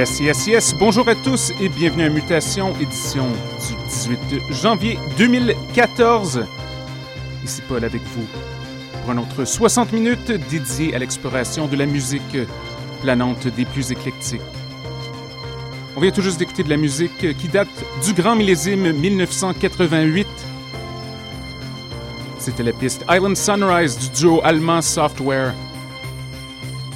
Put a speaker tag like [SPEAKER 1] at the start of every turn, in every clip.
[SPEAKER 1] Yes, yes, yes. Bonjour à tous et bienvenue à Mutation, édition du 18 janvier 2014. Ici Paul avec vous pour un autre 60 minutes dédié à l'exploration de la musique planante des plus éclectiques. On vient tout juste d'écouter de la musique qui date du grand millésime 1988. C'était la piste Island Sunrise du duo allemand Software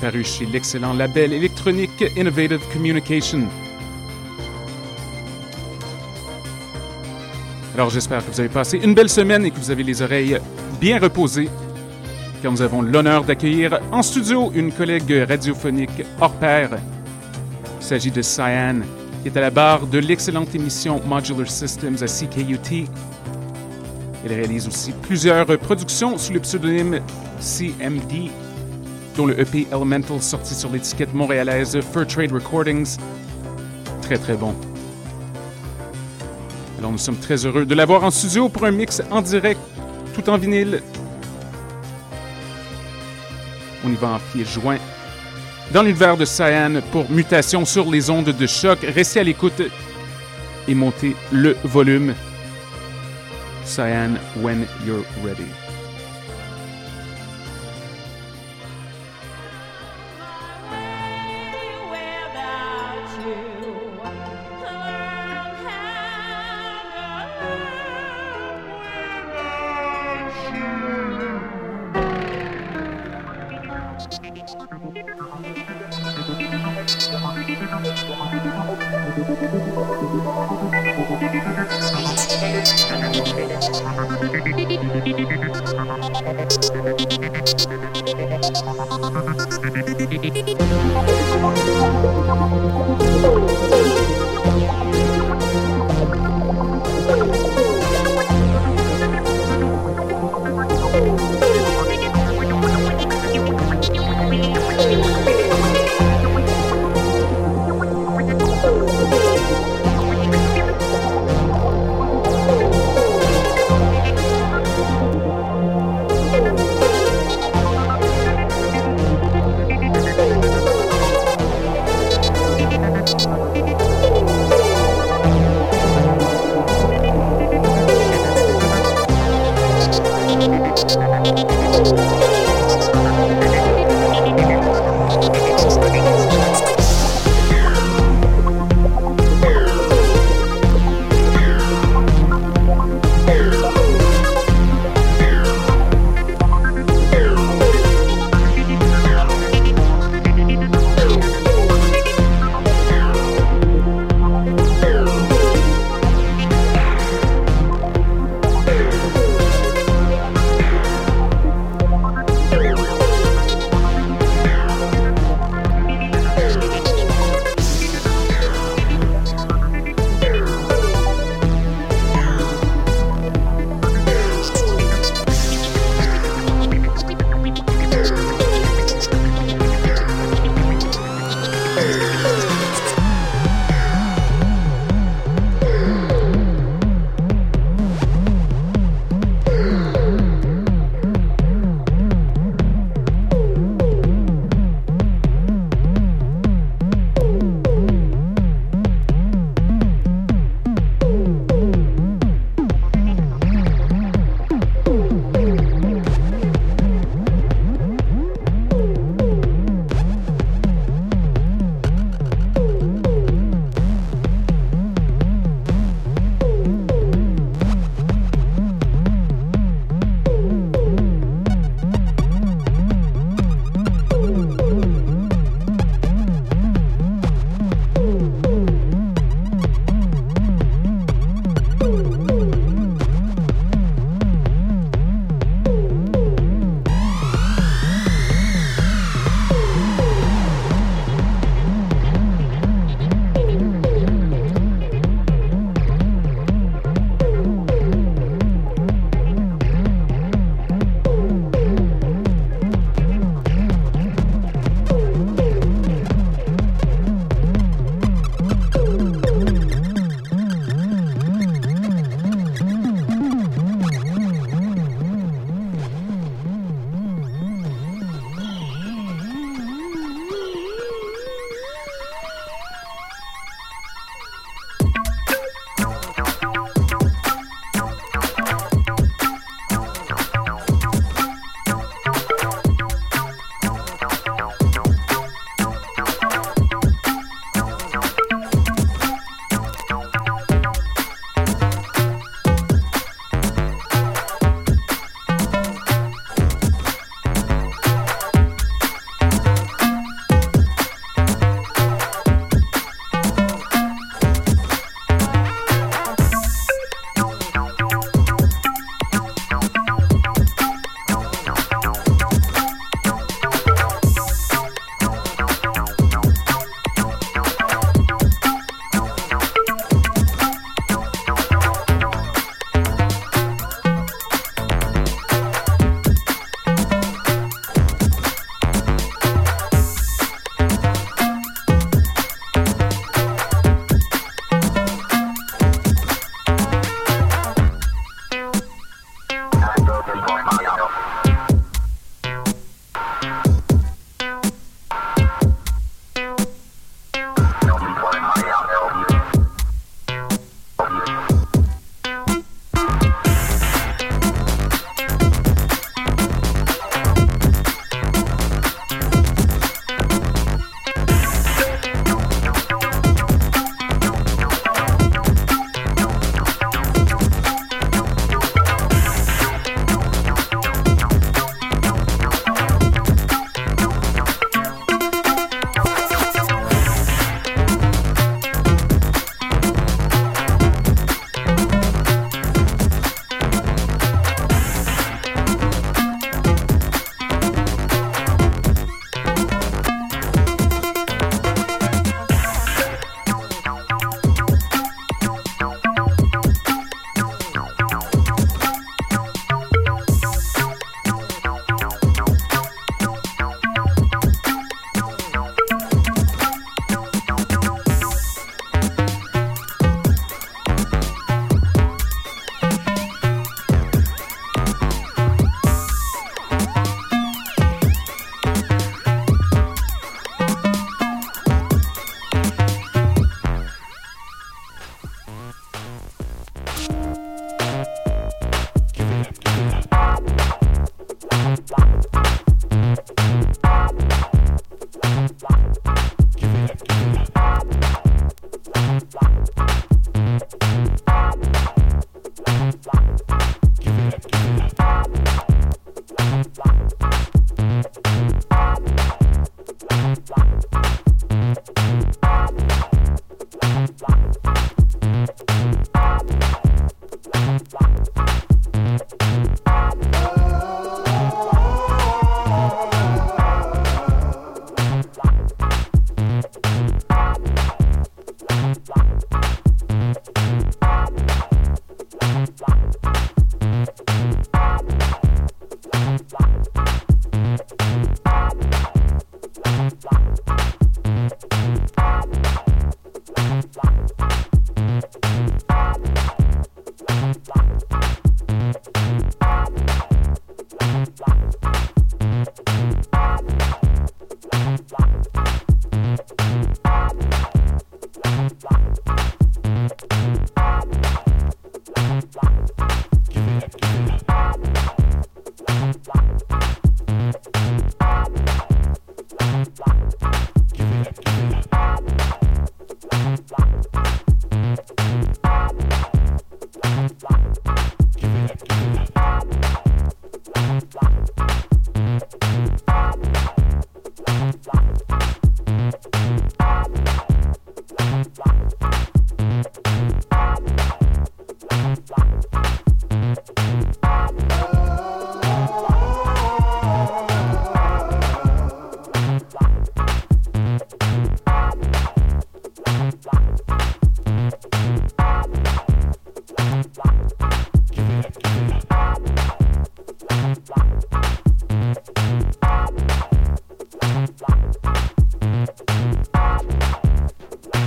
[SPEAKER 1] paru chez l'excellent label électronique Innovative Communication. Alors j'espère que vous avez passé une belle semaine et que vous avez les oreilles bien reposées, car nous avons l'honneur d'accueillir en studio une collègue radiophonique hors pair. Il s'agit de Cyan, qui est à la barre de l'excellente émission Modular Systems à CKUT. Elle réalise aussi plusieurs productions sous le pseudonyme CMD le EP Elemental sorti sur l'étiquette montréalaise Fur Trade Recordings. Très très bon. Alors nous sommes très heureux de l'avoir en studio pour un mix en direct, tout en vinyle. On y va en pied joint. Dans l'univers de Cyan pour mutation sur les ondes de choc, restez à l'écoute et montez le volume. Cyan, when you're ready.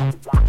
[SPEAKER 2] Wow.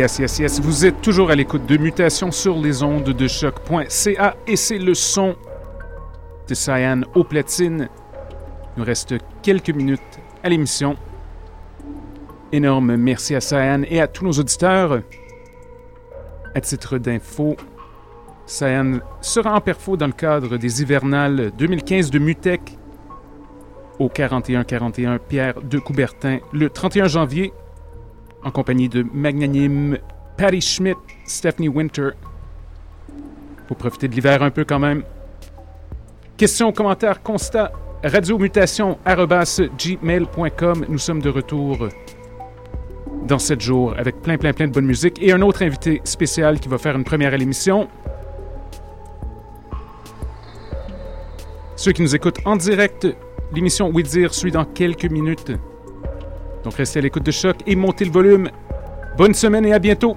[SPEAKER 1] Yes, yes, yes. Vous êtes toujours à l'écoute de Mutation sur les ondes de choc.ca et c'est le son de Cyan au platine. Il nous reste quelques minutes à l'émission. Énorme merci à Cyan et à tous nos auditeurs. À titre d'info, Cyan sera en perfo dans le cadre des hivernales 2015 de Mutec au 4141 Pierre de Coubertin le 31 janvier en compagnie de magnanime Patty Schmidt, Stephanie Winter. Pour profiter de l'hiver un peu quand même. Questions, commentaires, constats, radiomutation gmail.com. Nous sommes de retour dans 7 jours avec plein, plein, plein de bonne musique et un autre invité spécial qui va faire une première à l'émission. Ceux qui nous écoutent en direct, l'émission Oui suit dans quelques minutes. Donc restez à l'écoute de choc et montez le volume. Bonne semaine et à bientôt!